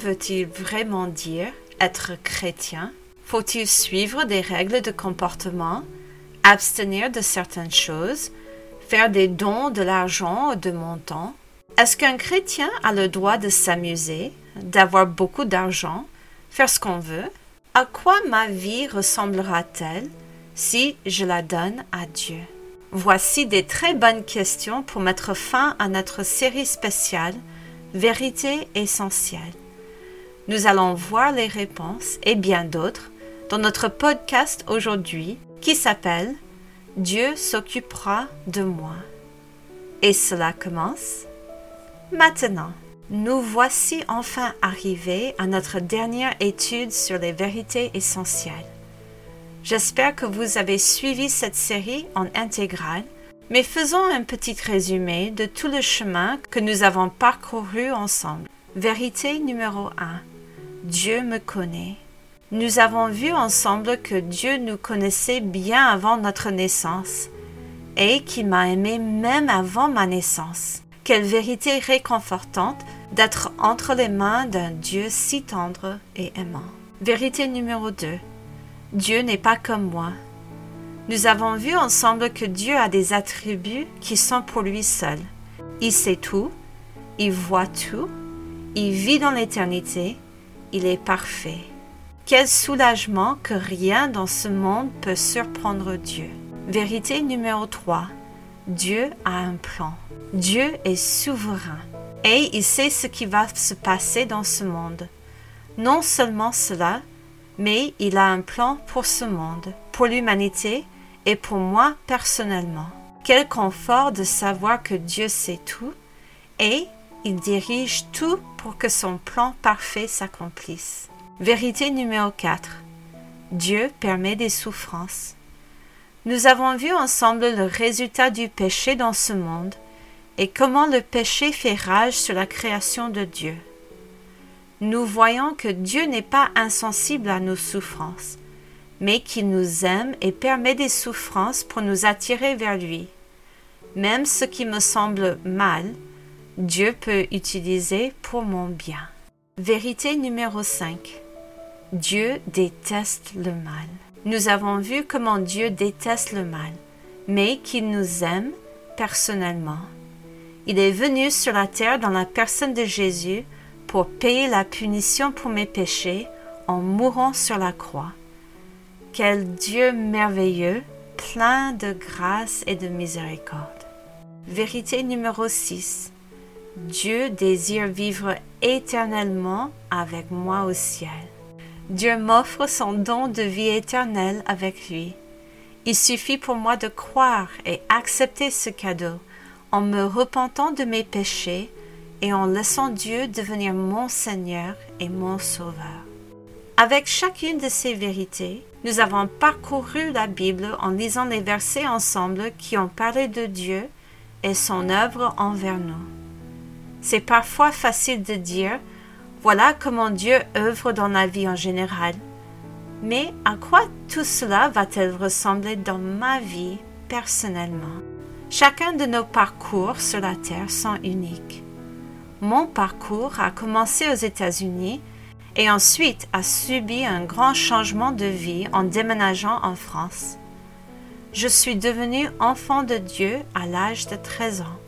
veut-il vraiment dire être chrétien? Faut-il suivre des règles de comportement, abstenir de certaines choses, faire des dons de l'argent ou de mon temps? Est-ce qu'un chrétien a le droit de s'amuser, d'avoir beaucoup d'argent, faire ce qu'on veut? À quoi ma vie ressemblera-t-elle si je la donne à Dieu? Voici des très bonnes questions pour mettre fin à notre série spéciale Vérité essentielle. Nous allons voir les réponses et bien d'autres dans notre podcast aujourd'hui qui s'appelle Dieu s'occupera de moi. Et cela commence maintenant. Nous voici enfin arrivés à notre dernière étude sur les vérités essentielles. J'espère que vous avez suivi cette série en intégrale, mais faisons un petit résumé de tout le chemin que nous avons parcouru ensemble. Vérité numéro 1. Dieu me connaît. Nous avons vu ensemble que Dieu nous connaissait bien avant notre naissance et qu'il m'a aimé même avant ma naissance. Quelle vérité réconfortante d'être entre les mains d'un Dieu si tendre et aimant. Vérité numéro 2. Dieu n'est pas comme moi. Nous avons vu ensemble que Dieu a des attributs qui sont pour lui seul. Il sait tout, il voit tout, il vit dans l'éternité, il est parfait. Quel soulagement que rien dans ce monde peut surprendre Dieu. Vérité numéro 3. Dieu a un plan. Dieu est souverain et il sait ce qui va se passer dans ce monde. Non seulement cela, mais il a un plan pour ce monde, pour l'humanité et pour moi personnellement. Quel confort de savoir que Dieu sait tout et il dirige tout pour que son plan parfait s'accomplisse. Vérité numéro 4. Dieu permet des souffrances. Nous avons vu ensemble le résultat du péché dans ce monde et comment le péché fait rage sur la création de Dieu nous voyons que Dieu n'est pas insensible à nos souffrances, mais qu'il nous aime et permet des souffrances pour nous attirer vers lui. Même ce qui me semble mal, Dieu peut utiliser pour mon bien. Vérité numéro 5. Dieu déteste le mal. Nous avons vu comment Dieu déteste le mal, mais qu'il nous aime personnellement. Il est venu sur la terre dans la personne de Jésus pour payer la punition pour mes péchés en mourant sur la croix. Quel Dieu merveilleux, plein de grâce et de miséricorde. Vérité numéro 6. Dieu désire vivre éternellement avec moi au ciel. Dieu m'offre son don de vie éternelle avec lui. Il suffit pour moi de croire et accepter ce cadeau en me repentant de mes péchés et en laissant Dieu devenir mon Seigneur et mon Sauveur. Avec chacune de ces vérités, nous avons parcouru la Bible en lisant les versets ensemble qui ont parlé de Dieu et son œuvre envers nous. C'est parfois facile de dire voilà comment Dieu œuvre dans la vie en général. Mais à quoi tout cela va-t-il ressembler dans ma vie personnellement? Chacun de nos parcours sur la terre sont uniques. Mon parcours a commencé aux États-Unis et ensuite a subi un grand changement de vie en déménageant en France. Je suis devenue enfant de Dieu à l'âge de 13 ans,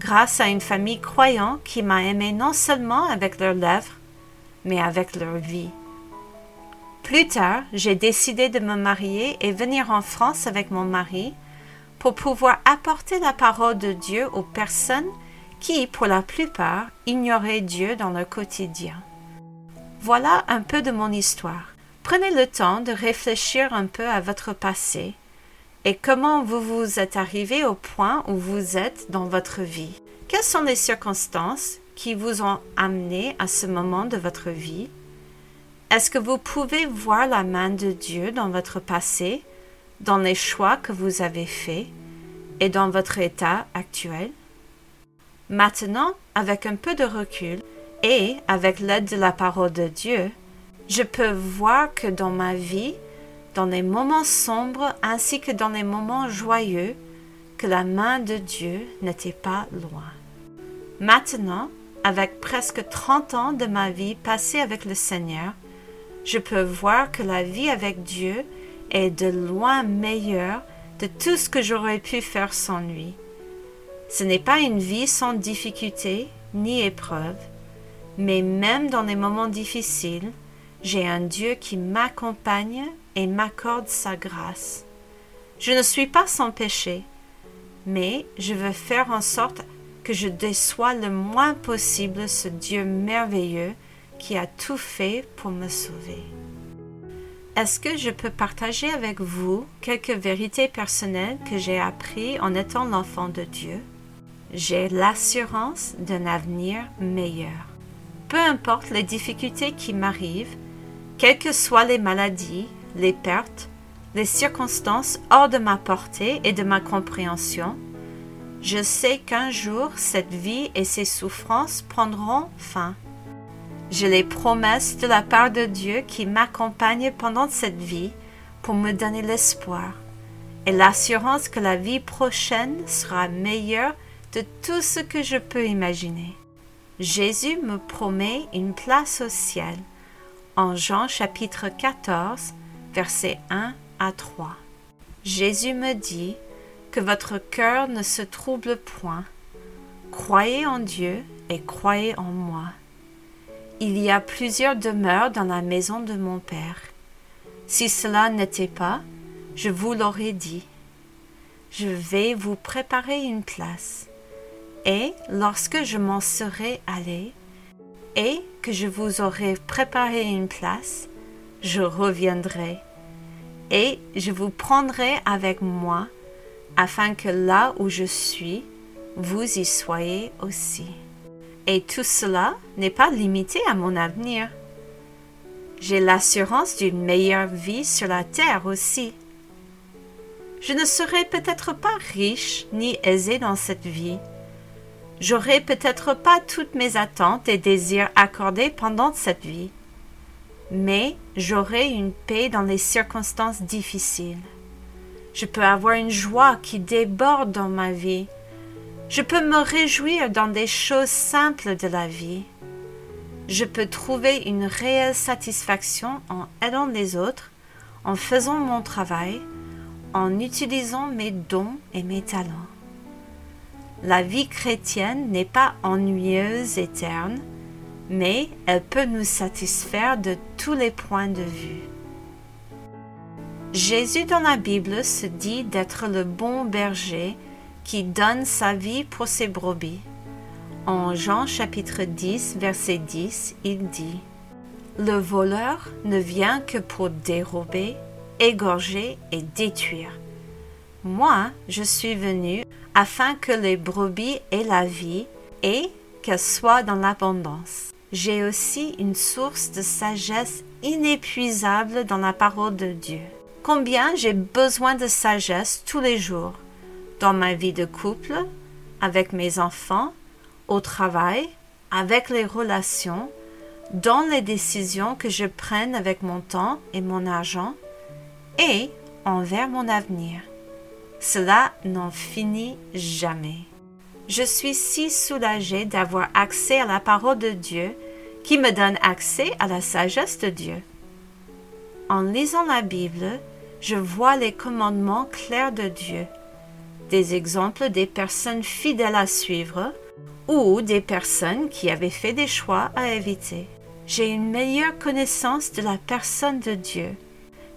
grâce à une famille croyante qui m'a aimé non seulement avec leurs lèvres, mais avec leur vie. Plus tard, j'ai décidé de me marier et venir en France avec mon mari pour pouvoir apporter la parole de Dieu aux personnes qui, pour la plupart, ignoraient Dieu dans leur quotidien. Voilà un peu de mon histoire. Prenez le temps de réfléchir un peu à votre passé et comment vous vous êtes arrivé au point où vous êtes dans votre vie. Quelles sont les circonstances qui vous ont amené à ce moment de votre vie? Est-ce que vous pouvez voir la main de Dieu dans votre passé, dans les choix que vous avez faits et dans votre état actuel? Maintenant, avec un peu de recul et avec l'aide de la parole de Dieu, je peux voir que dans ma vie, dans les moments sombres ainsi que dans les moments joyeux, que la main de Dieu n'était pas loin. Maintenant, avec presque 30 ans de ma vie passée avec le Seigneur, je peux voir que la vie avec Dieu est de loin meilleure de tout ce que j'aurais pu faire sans lui. Ce n'est pas une vie sans difficulté ni épreuve, mais même dans les moments difficiles, j'ai un Dieu qui m'accompagne et m'accorde sa grâce. Je ne suis pas sans péché, mais je veux faire en sorte que je déçois le moins possible ce Dieu merveilleux qui a tout fait pour me sauver. Est-ce que je peux partager avec vous quelques vérités personnelles que j'ai apprises en étant l'enfant de Dieu? J'ai l'assurance d'un avenir meilleur. Peu importe les difficultés qui m'arrivent, quelles que soient les maladies, les pertes, les circonstances hors de ma portée et de ma compréhension, je sais qu'un jour cette vie et ses souffrances prendront fin. J'ai les promesses de la part de Dieu qui m'accompagnent pendant cette vie pour me donner l'espoir et l'assurance que la vie prochaine sera meilleure de tout ce que je peux imaginer. Jésus me promet une place au ciel en Jean chapitre 14, versets 1 à 3. Jésus me dit que votre cœur ne se trouble point. Croyez en Dieu et croyez en moi. Il y a plusieurs demeures dans la maison de mon Père. Si cela n'était pas, je vous l'aurais dit. Je vais vous préparer une place. Et lorsque je m'en serai allé, et que je vous aurai préparé une place, je reviendrai, et je vous prendrai avec moi, afin que là où je suis, vous y soyez aussi. Et tout cela n'est pas limité à mon avenir. J'ai l'assurance d'une meilleure vie sur la terre aussi. Je ne serai peut-être pas riche ni aisé dans cette vie. J'aurai peut-être pas toutes mes attentes et désirs accordés pendant cette vie, mais j'aurai une paix dans les circonstances difficiles. Je peux avoir une joie qui déborde dans ma vie je peux me réjouir dans des choses simples de la vie. Je peux trouver une réelle satisfaction en aidant les autres, en faisant mon travail, en utilisant mes dons et mes talents. La vie chrétienne n'est pas ennuyeuse et terne, mais elle peut nous satisfaire de tous les points de vue. Jésus dans la Bible se dit d'être le bon berger qui donne sa vie pour ses brebis. En Jean chapitre 10, verset 10, il dit Le voleur ne vient que pour dérober, égorger et détruire. Moi, je suis venu afin que les brebis aient la vie et qu'elles soient dans l'abondance. J'ai aussi une source de sagesse inépuisable dans la parole de Dieu. Combien j'ai besoin de sagesse tous les jours dans ma vie de couple, avec mes enfants, au travail, avec les relations, dans les décisions que je prenne avec mon temps et mon argent, et envers mon avenir. Cela n'en finit jamais. Je suis si soulagée d'avoir accès à la parole de Dieu qui me donne accès à la sagesse de Dieu. En lisant la Bible, je vois les commandements clairs de Dieu des exemples des personnes fidèles à suivre ou des personnes qui avaient fait des choix à éviter. J'ai une meilleure connaissance de la personne de Dieu,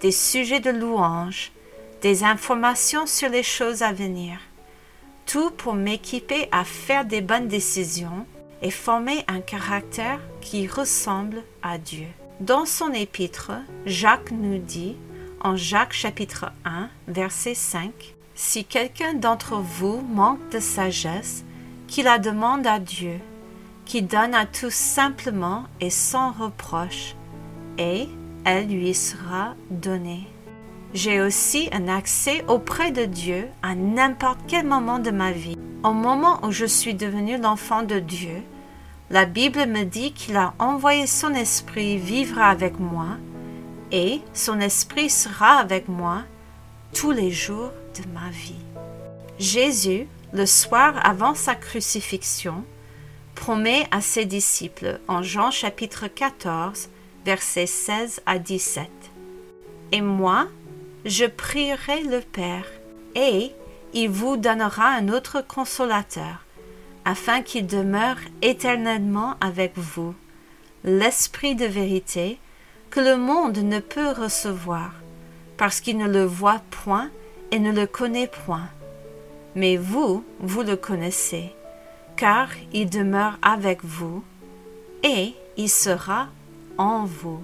des sujets de louange, des informations sur les choses à venir. Tout pour m'équiper à faire des bonnes décisions et former un caractère qui ressemble à Dieu. Dans son épître, Jacques nous dit, en Jacques chapitre 1, verset 5, si quelqu'un d'entre vous manque de sagesse, qu'il la demande à Dieu, qui donne à tous simplement et sans reproche, et elle lui sera donnée. J'ai aussi un accès auprès de Dieu à n'importe quel moment de ma vie. Au moment où je suis devenu l'enfant de Dieu, la Bible me dit qu'il a envoyé son esprit vivre avec moi, et son esprit sera avec moi tous les jours de vie. Jésus, le soir avant sa crucifixion, promet à ses disciples en Jean chapitre 14, versets 16 à 17. Et moi, je prierai le Père, et il vous donnera un autre consolateur, afin qu'il demeure éternellement avec vous, l'Esprit de vérité, que le monde ne peut recevoir, parce qu'il ne le voit point et ne le connaît point. Mais vous, vous le connaissez, car il demeure avec vous, et il sera en vous.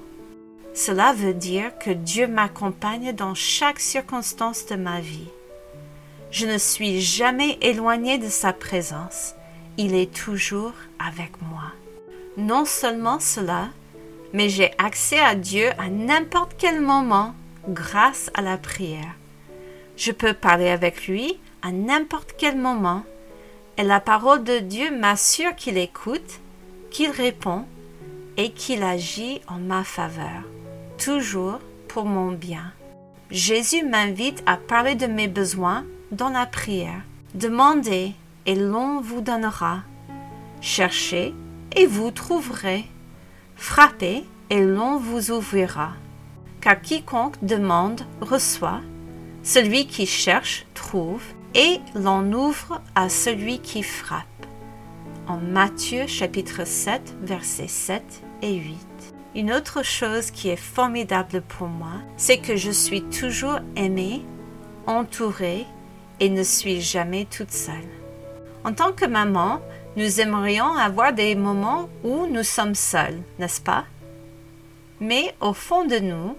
Cela veut dire que Dieu m'accompagne dans chaque circonstance de ma vie. Je ne suis jamais éloigné de sa présence. Il est toujours avec moi. Non seulement cela, mais j'ai accès à Dieu à n'importe quel moment grâce à la prière. Je peux parler avec lui à n'importe quel moment et la parole de Dieu m'assure qu'il écoute, qu'il répond et qu'il agit en ma faveur, toujours pour mon bien. Jésus m'invite à parler de mes besoins dans la prière. Demandez et l'on vous donnera. Cherchez et vous trouverez. Frappez et l'on vous ouvrira. Car quiconque demande reçoit, celui qui cherche trouve, et l'on ouvre à celui qui frappe. En Matthieu chapitre 7 versets 7 et 8. Une autre chose qui est formidable pour moi, c'est que je suis toujours aimée, entourée et ne suis jamais toute seule. En tant que maman, nous aimerions avoir des moments où nous sommes seuls, n'est-ce pas? Mais au fond de nous,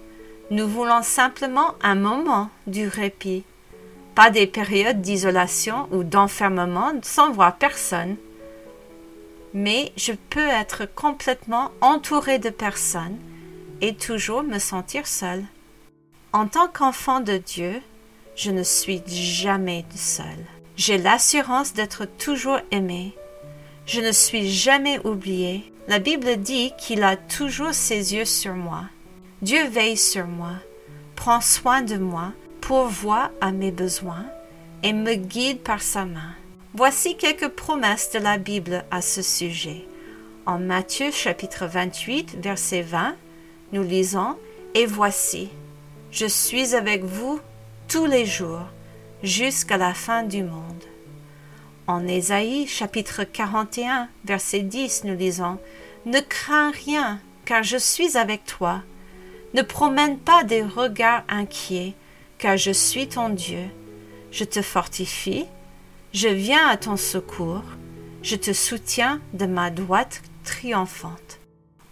nous voulons simplement un moment du répit, pas des périodes d'isolation ou d'enfermement sans voir personne. Mais je peux être complètement entourée de personnes et toujours me sentir seule. En tant qu'enfant de Dieu, je ne suis jamais seule. J'ai l'assurance d'être toujours aimée. Je ne suis jamais oubliée. La Bible dit qu'il a toujours ses yeux sur moi. Dieu veille sur moi, prend soin de moi, pourvoit à mes besoins et me guide par sa main. Voici quelques promesses de la Bible à ce sujet. En Matthieu chapitre 28, verset 20, nous lisons Et voici, je suis avec vous tous les jours jusqu'à la fin du monde. En Ésaïe chapitre 41 verset 10 nous lisons Ne crains rien car je suis avec toi. Ne promène pas des regards inquiets car je suis ton Dieu. Je te fortifie, je viens à ton secours, je te soutiens de ma droite triomphante.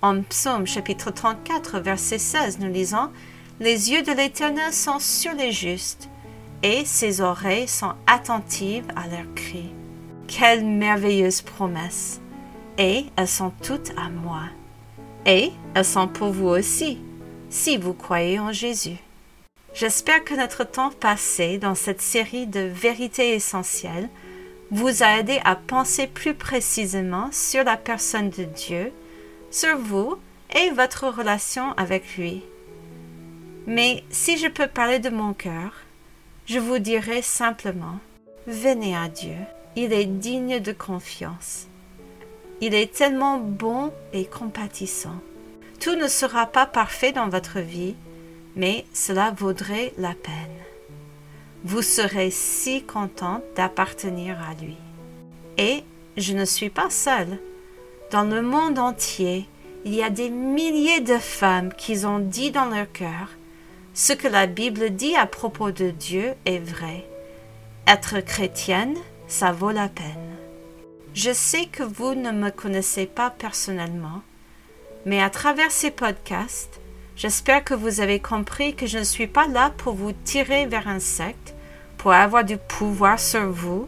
En Psaume chapitre 34 verset 16 nous lisons les yeux de l'Éternel sont sur les justes, et ses oreilles sont attentives à leurs cris. Quelle merveilleuse promesse! Et elles sont toutes à moi. Et elles sont pour vous aussi, si vous croyez en Jésus. J'espère que notre temps passé dans cette série de vérités essentielles vous a aidé à penser plus précisément sur la personne de Dieu, sur vous et votre relation avec lui. Mais si je peux parler de mon cœur, je vous dirai simplement, venez à Dieu, il est digne de confiance. Il est tellement bon et compatissant. Tout ne sera pas parfait dans votre vie, mais cela vaudrait la peine. Vous serez si content d'appartenir à lui. Et je ne suis pas seule. Dans le monde entier, il y a des milliers de femmes qui ont dit dans leur cœur ce que la Bible dit à propos de Dieu est vrai. Être chrétienne, ça vaut la peine. Je sais que vous ne me connaissez pas personnellement, mais à travers ces podcasts, j'espère que vous avez compris que je ne suis pas là pour vous tirer vers un secte, pour avoir du pouvoir sur vous,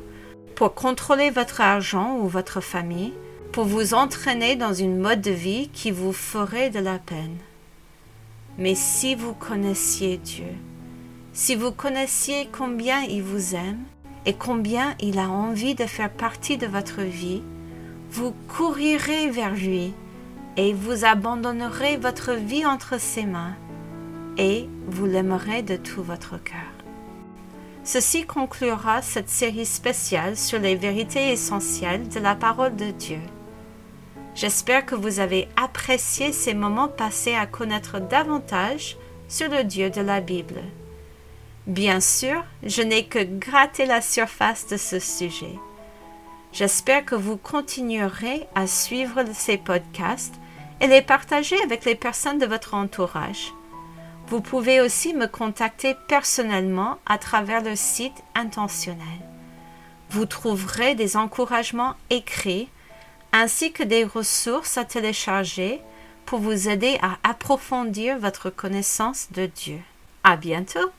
pour contrôler votre argent ou votre famille, pour vous entraîner dans une mode de vie qui vous ferait de la peine. Mais si vous connaissiez Dieu, si vous connaissiez combien il vous aime et combien il a envie de faire partie de votre vie, vous courirez vers lui et vous abandonnerez votre vie entre ses mains et vous l'aimerez de tout votre cœur. Ceci conclura cette série spéciale sur les vérités essentielles de la parole de Dieu. J'espère que vous avez apprécié ces moments passés à connaître davantage sur le Dieu de la Bible. Bien sûr, je n'ai que gratté la surface de ce sujet. J'espère que vous continuerez à suivre ces podcasts et les partager avec les personnes de votre entourage. Vous pouvez aussi me contacter personnellement à travers le site intentionnel. Vous trouverez des encouragements écrits ainsi que des ressources à télécharger pour vous aider à approfondir votre connaissance de Dieu. À bientôt!